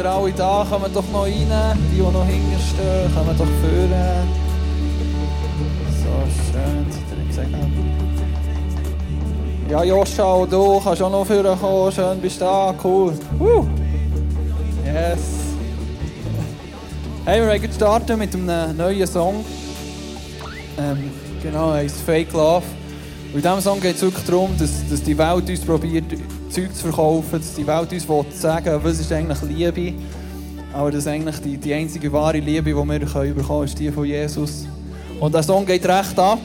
ihr alle da. Kommt doch noch rein. Die, die noch hinten stehen, kommen doch führen. So schön seid ihr gesegnet. Ja, Joscha, und du kannst auch noch führen kommen. Schön bist du da. Cool. Woo. Yes. Hey, wir wollen starten mit einem neuen Song. Ähm, genau, heißt Fake Love. Und in diesem Song geht es wirklich darum, dass, dass die Welt uns probiert, Zeug zu verkaufen, dass die Welt uns will sagen was ist eigentlich Liebe. Aber dass eigentlich die, die einzige wahre Liebe, die wir bekommen können, ist die von Jesus. Und der Song geht recht ab.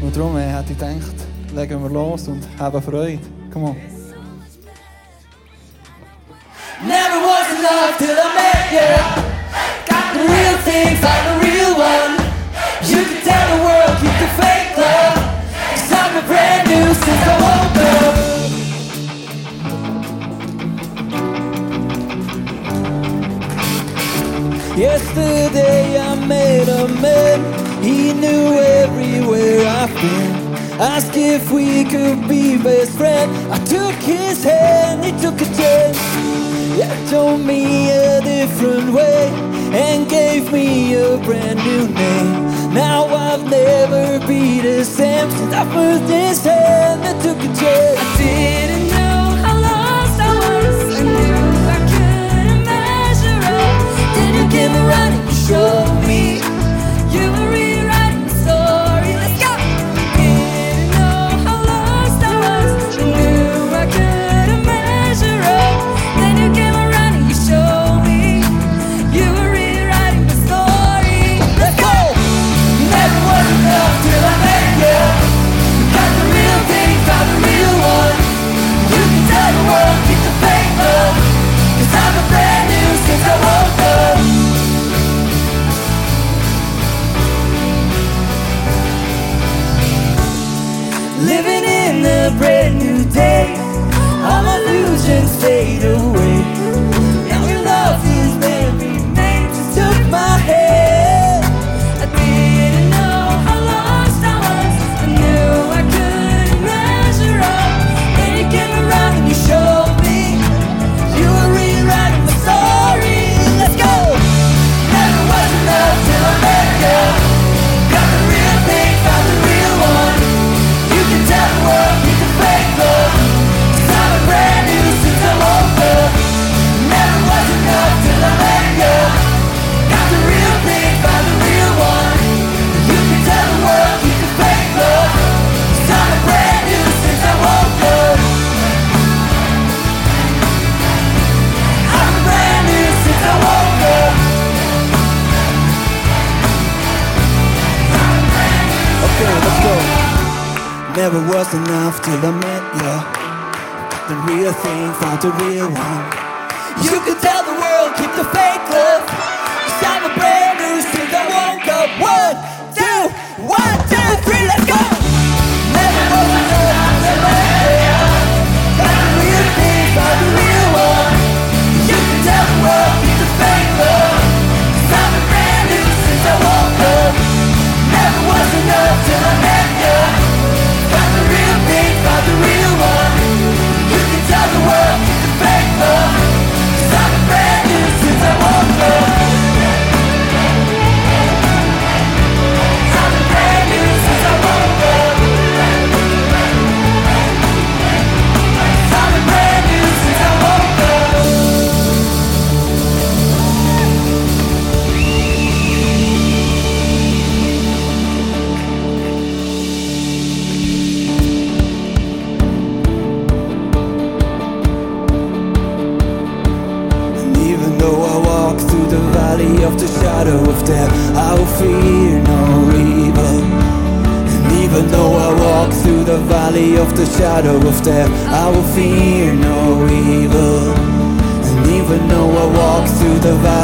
Und darum äh, hätte ich gedacht, legen wir los und haben Freude. Come on. Never was in love till I met you. Got the real thing, found the real one. You can tell the world, keep the fake love. Cause I'm brand new since I woke Yesterday I met a man, he knew everywhere I've been. Asked if we could be best friends. I took his hand, he took a chance. Yeah, told me a different way and gave me a brand new name. Now I've never be the same since I first his hand and took a chance. Illusions fade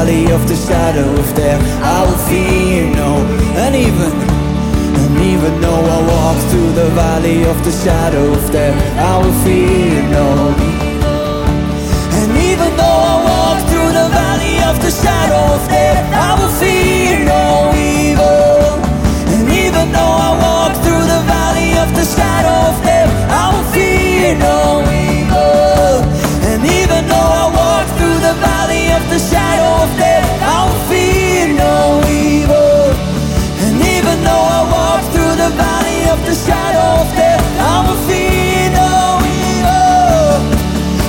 valley of the shadow of death, I will fear no. And even, and even though I walk through the valley of the shadow of death, I will fear no. And even though I walk through the valley of the shadow of death, I will fear no evil. And even though I walk through the valley of the shadow of death, I will fear no evil. The shadow of death, I will fear no evil. And even though I walk through the valley of the shadow of death, I will fear no evil.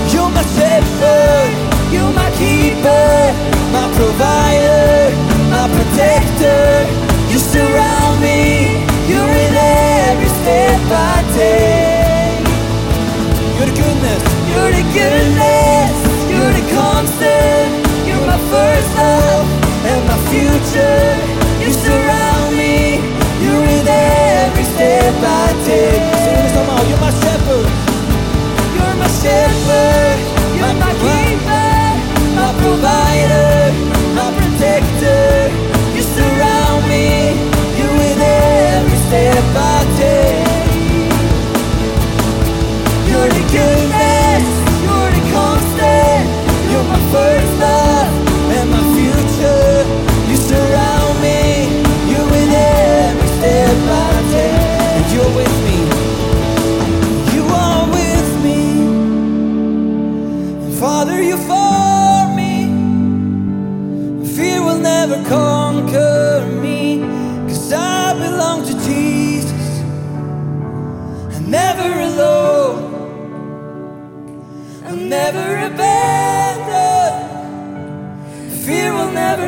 You're my shepherd, you're my keeper, my provider, my protector. You surround me, you're in every step I take. You're the goodness, you're the goodness, you're the constant, first love and my future. You surround me, you're in every step I take. Sing this somehow, you're my shepherd. You're my shepherd, you're my keeper, my provider, my protector. You surround me, you're with every step I take.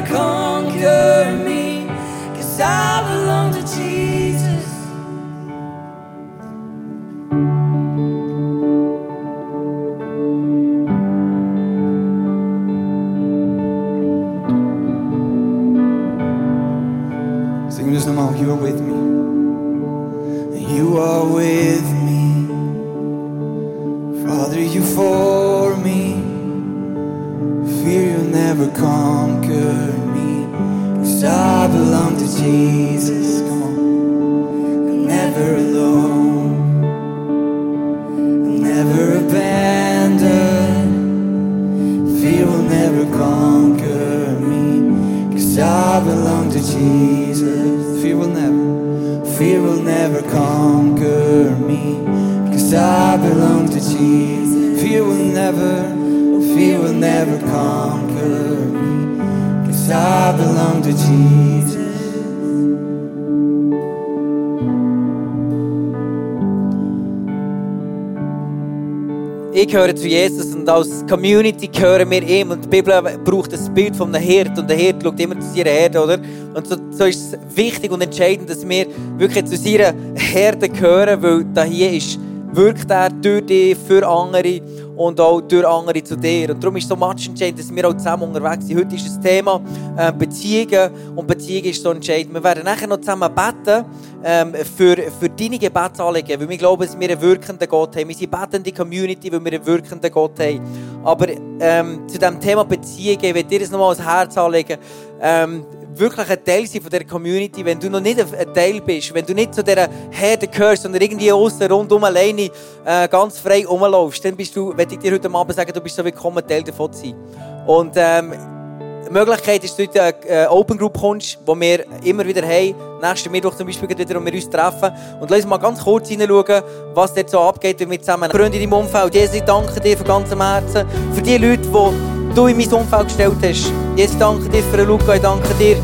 Conquer Ich gehöre zu Jesus und als Community gehören wir ihm. Und die Bibel braucht das Bild von einem Hirt und der Hirt schaut immer zu seiner Herde, oder? Und so, so ist es wichtig und entscheidend, dass wir wirklich zu seiner Herde gehören, weil da hier ist, wirkt er durch dich, für andere und auch durch andere zu dir. Und darum ist so much entscheidend, dass wir auch zusammen unterwegs sind. Heute ist das Thema äh, Beziehungen und Beziehung ist so entscheidend. Wir werden nachher noch zusammen beten ähm, für, für deine Gebetsanliegen, weil wir glauben, dass wir einen wirkenden Gott haben. Wir sind eine betende Community, weil wir einen wirkenden Gott haben. Aber ähm, zu diesem Thema Beziehungen, ich will dir das nochmal ans Herz anlegen. Ähm, wirklich ein Teil sein von dieser Community, wenn du noch nicht ein Teil bist, wenn du nicht zu dieser Herde gehörst, sondern irgendwie außen rundum alleine äh, ganz frei rumlaufst, dann bist du, wenn ich dir heute Abend sagen, du bist so willkommen, Teil davon zu sein. Und ähm, die Möglichkeit ist, dass du in eine Open Group kommst, die wir immer wieder haben. Nächsten Mittwoch zum Beispiel wieder, wo wir uns treffen. Und lass uns mal ganz kurz hineinschauen, was dort so abgeht, wenn wir zusammen Freunde in deinem Umfeld. Jesus, ich danke dir von ganzem Herzen für die Leute, die du in mein Umfeld gestellt hast. Ich danke dir für Luca, ich danke dir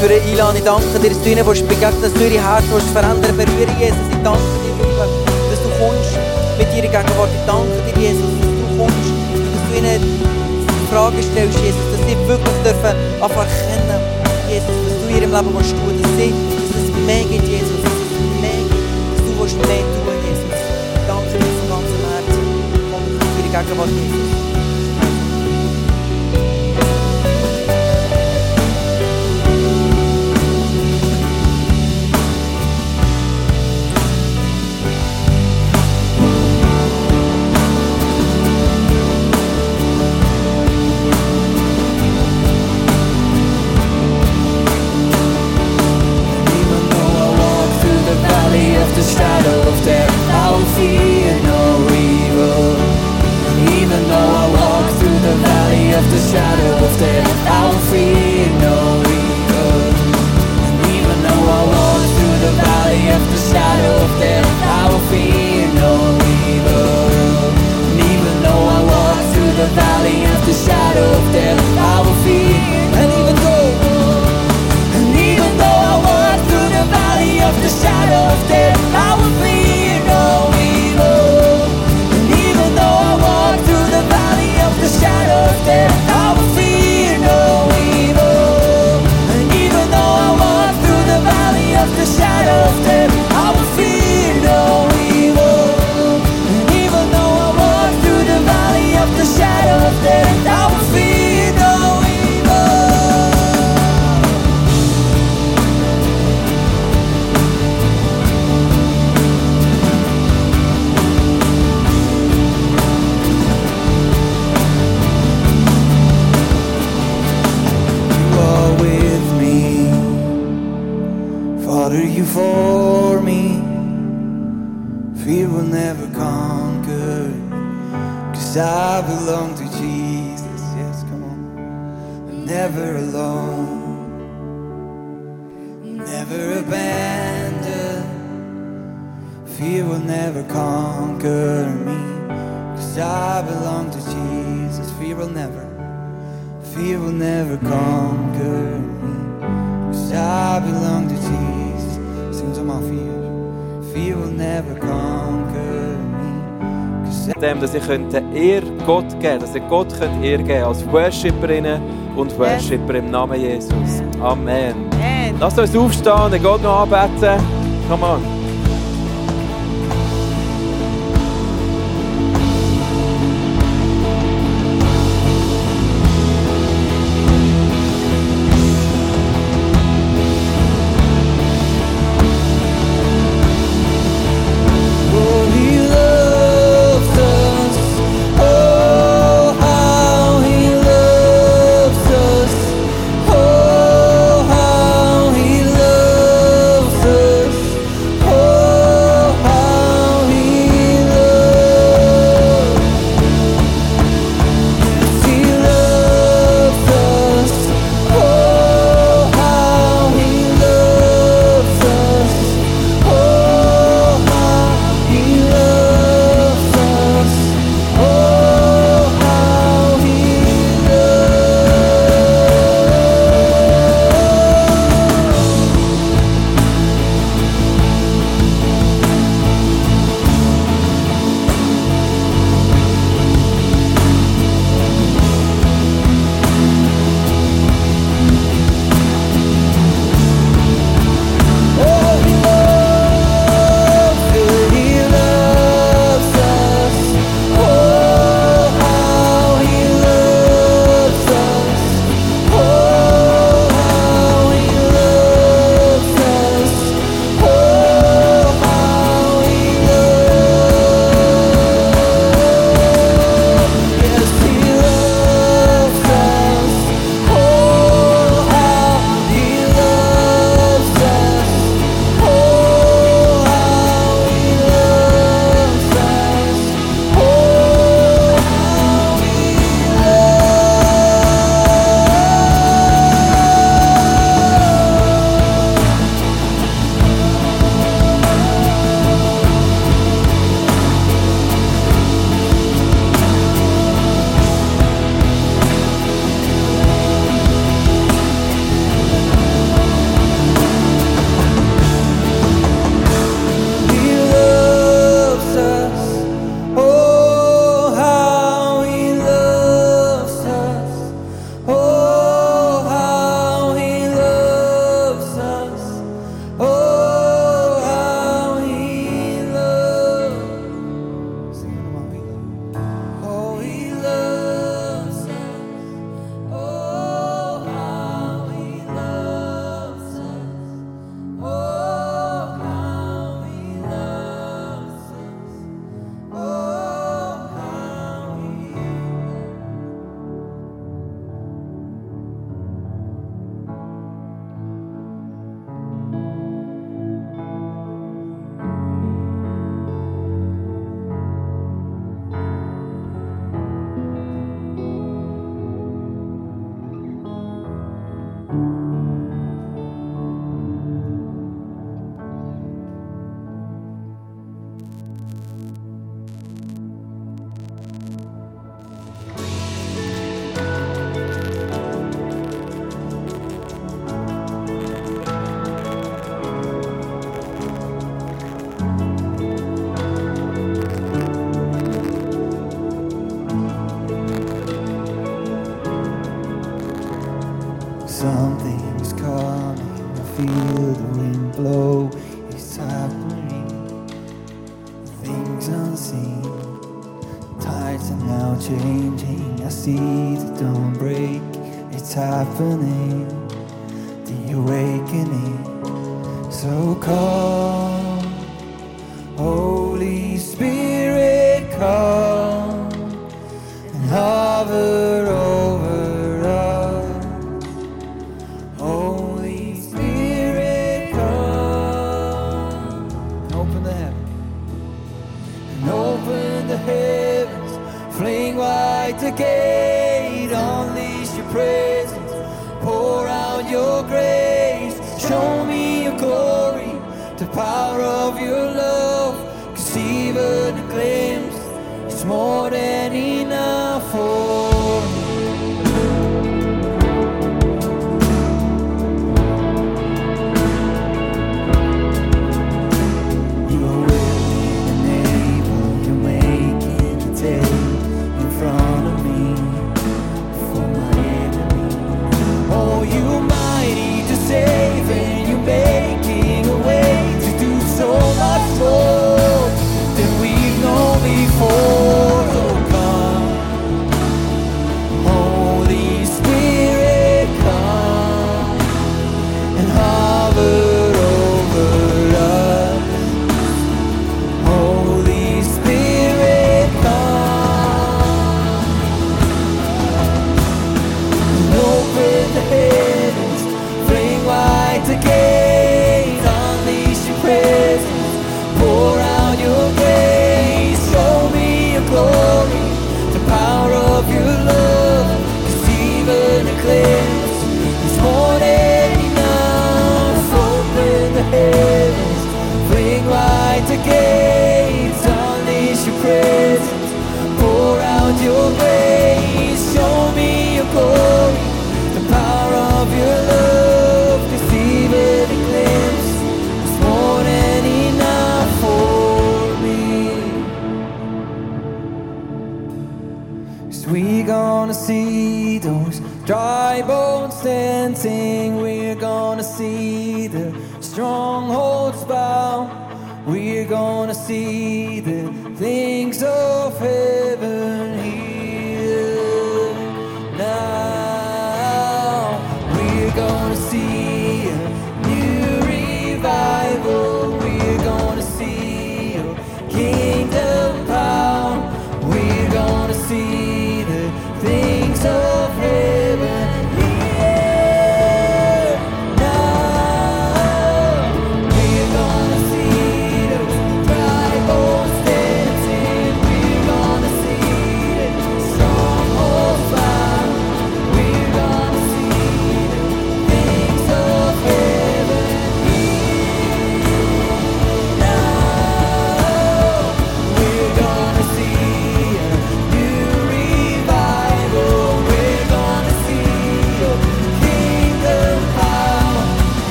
für Ilan, ich danke dir, dass du ihnen begegnen dass du ihre Herzen willst verändern berühren, Jesus. Ich danke dir, Liebe, dass du kommst mit ihrer Gegenwart. Ich danke dir, Jesus, dass du kommst, dass du ihnen Fragen stellst, Jesus, dass sie wirklich dürfen einfach erkennen, Jesus, was du ihrem Leben willst tun, dass sie, dass es mehr gibt, Jesus, dass es mehr gibt, dass du mehr tun, Jesus. Ich danke dir von ganzem Herzen. Komm für die Gegenwart, Jesus. Cause I belong to Jesus. Yes, come on. I'm never alone. Never abandoned. Fear will never conquer me. Cause I belong to Jesus. Fear will never, fear will never conquer me. Cause I belong to Jesus. Sing to my fear. Fear will never conquer. Dem, dass ihr könnt Ehr Gott geben dass ihr Gott könnt Ehr geben als Worshipperinnen und Worshipper im Namen Jesus. Amen. Amen. Lasst uns aufstehen und Gott noch anbeten. Come on. Something's coming, I feel the wind blow. It's happening, things unseen. Tides are now changing, I see the dawn break. It's happening, the awakening. So come,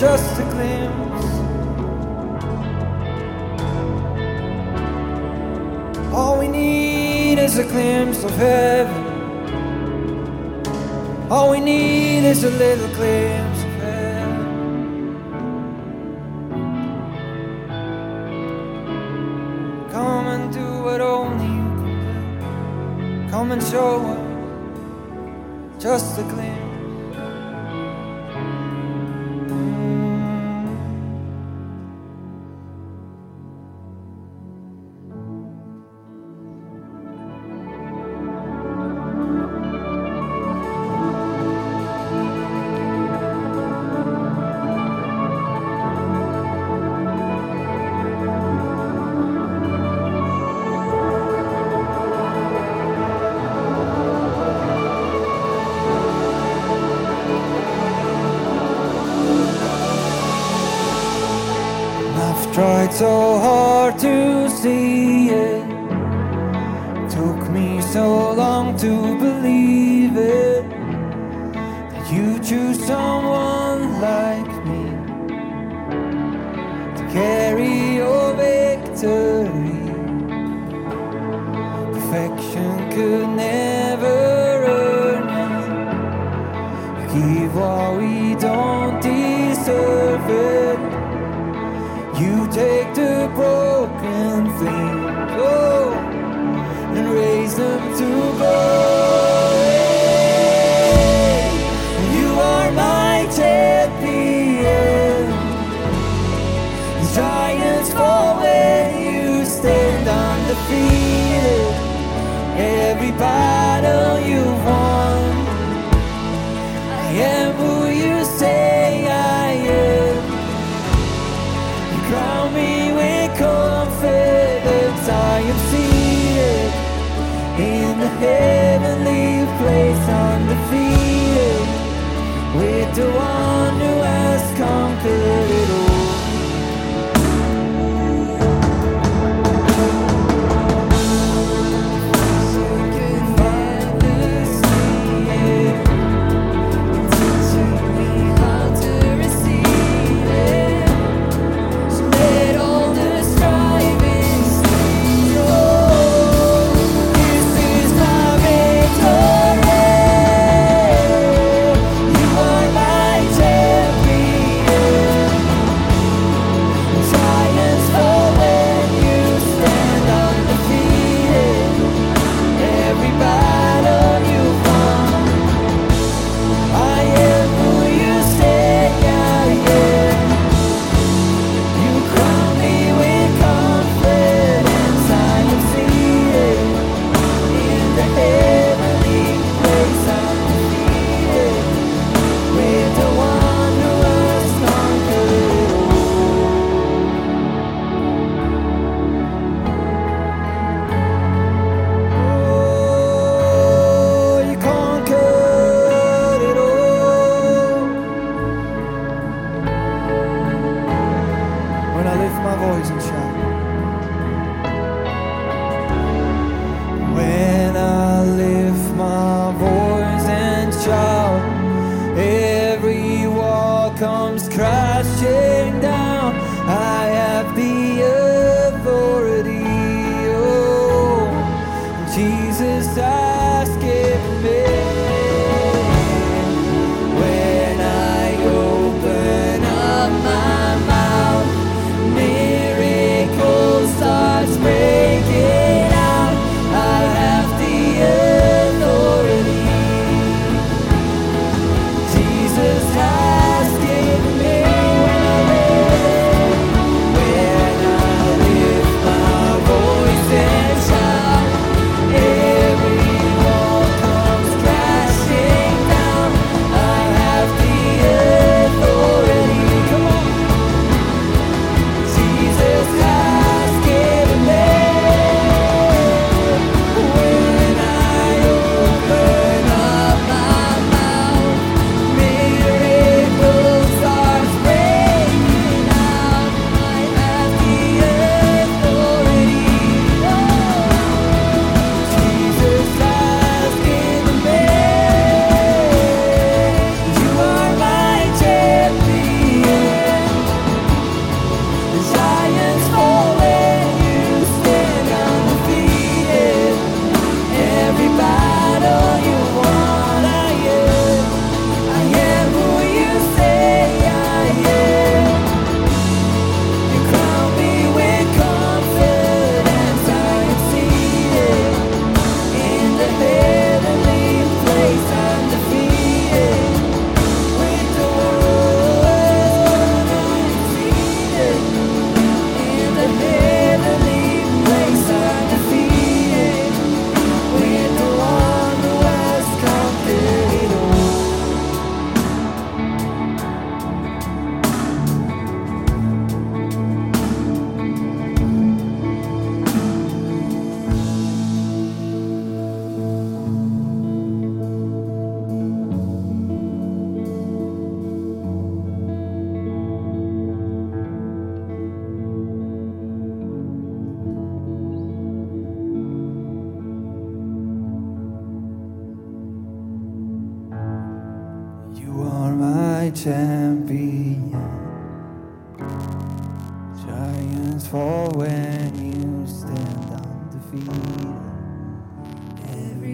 just a glimpse. All we need is a glimpse of heaven. All we need is a little glimpse. tried so hard to see it. Took me so long to believe it. That you choose someone like me to carry your victory. Perfection could never earn it. You give what we don't deserve it. wisdom to glory. You are my at The end. giants fall when you stand on the feet. heavenly place undefeated with the one who has conquered.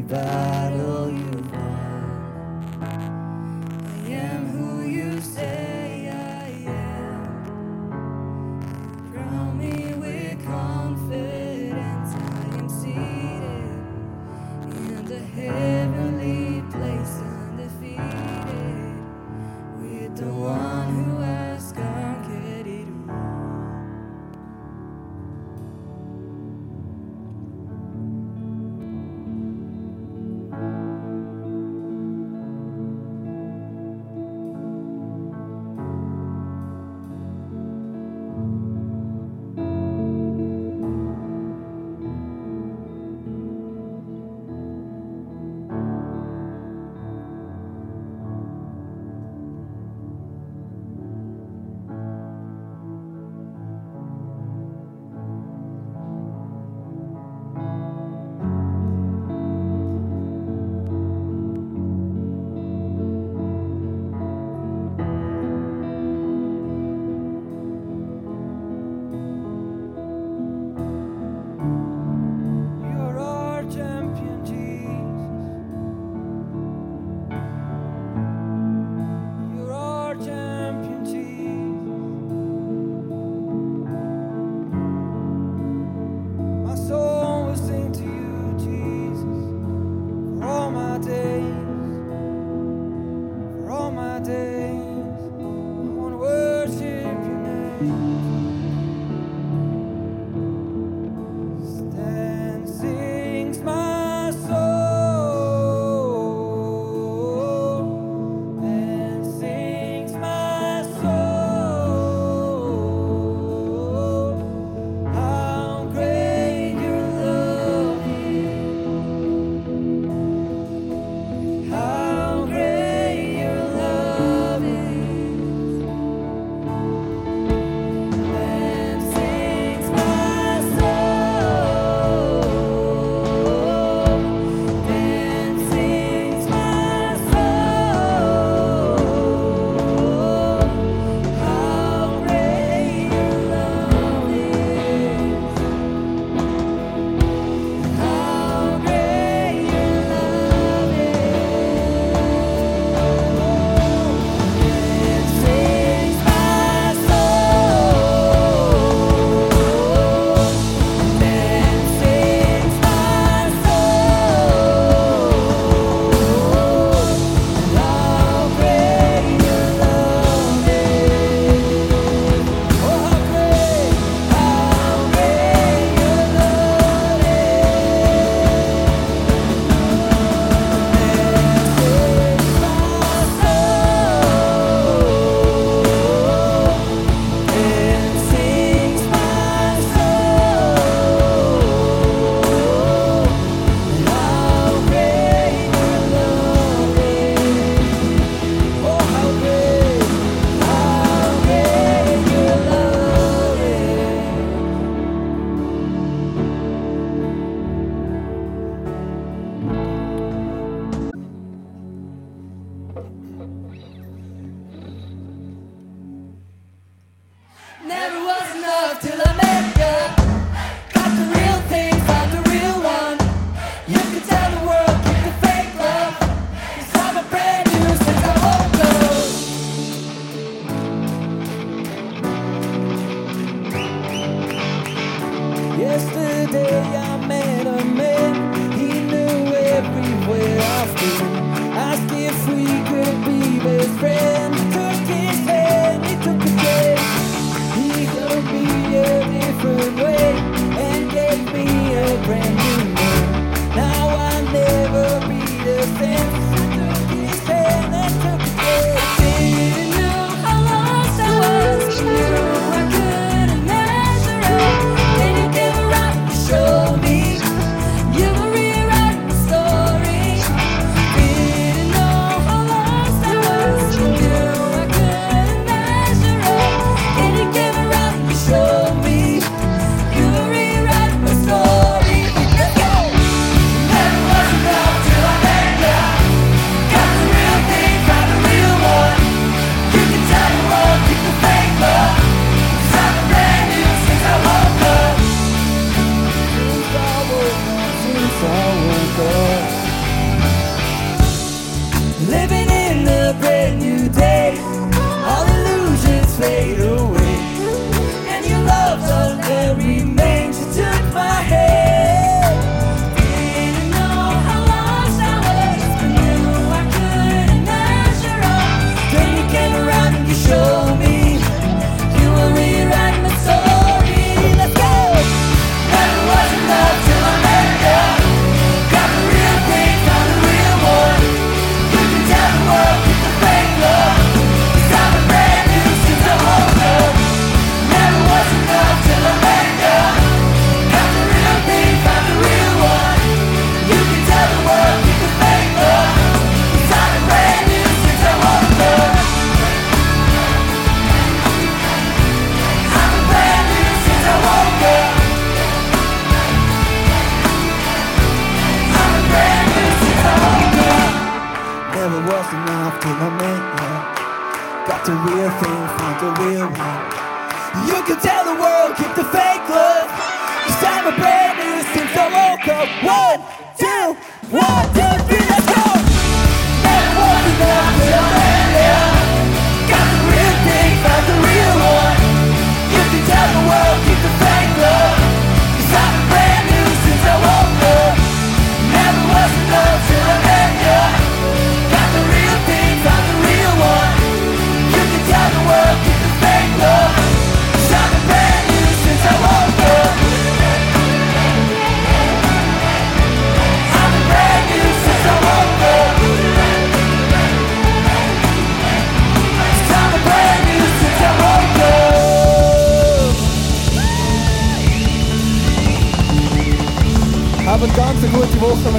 Battle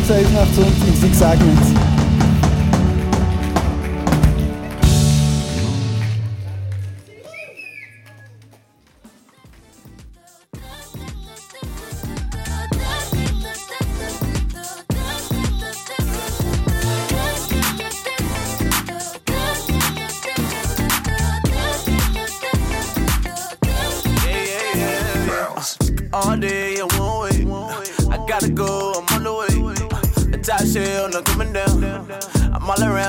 Flugzeug nach zu uns im